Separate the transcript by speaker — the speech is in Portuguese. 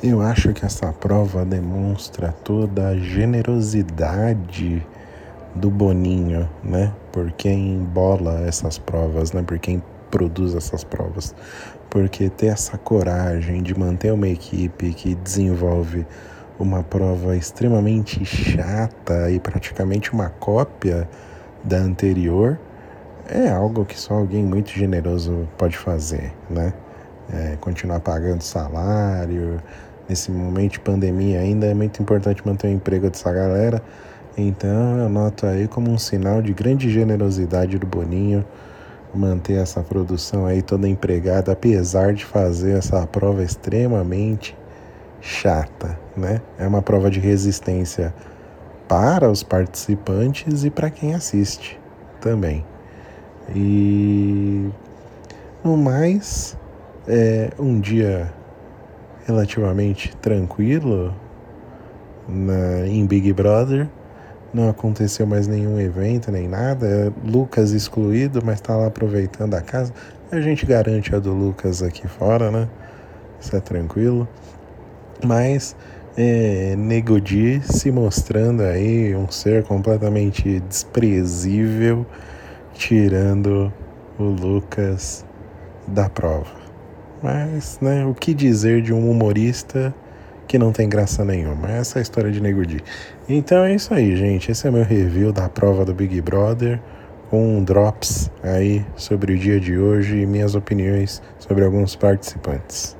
Speaker 1: Eu acho que essa prova demonstra toda a generosidade do Boninho, né? Por quem bola essas provas, né? Por quem produz essas provas. Porque ter essa coragem de manter uma equipe que desenvolve uma prova extremamente chata e praticamente uma cópia da anterior é algo que só alguém muito generoso pode fazer, né? É, continuar pagando salário, nesse momento de pandemia ainda é muito importante manter o emprego dessa galera. Então eu noto aí como um sinal de grande generosidade do Boninho manter essa produção aí toda empregada, apesar de fazer essa prova extremamente chata, né? É uma prova de resistência para os participantes e para quem assiste também. E no mais, é um dia relativamente tranquilo na, em Big Brother. Não aconteceu mais nenhum evento nem nada. É Lucas excluído, mas está lá aproveitando a casa. A gente garante a do Lucas aqui fora, né? Isso é tranquilo. Mas é, Nego Di se mostrando aí um ser completamente desprezível, tirando o Lucas da prova. Mas, né, o que dizer de um humorista que não tem graça nenhuma? Essa é a história de Nego Di. Então é isso aí, gente. Esse é meu review da prova do Big Brother com um drops aí sobre o dia de hoje e minhas opiniões sobre alguns participantes.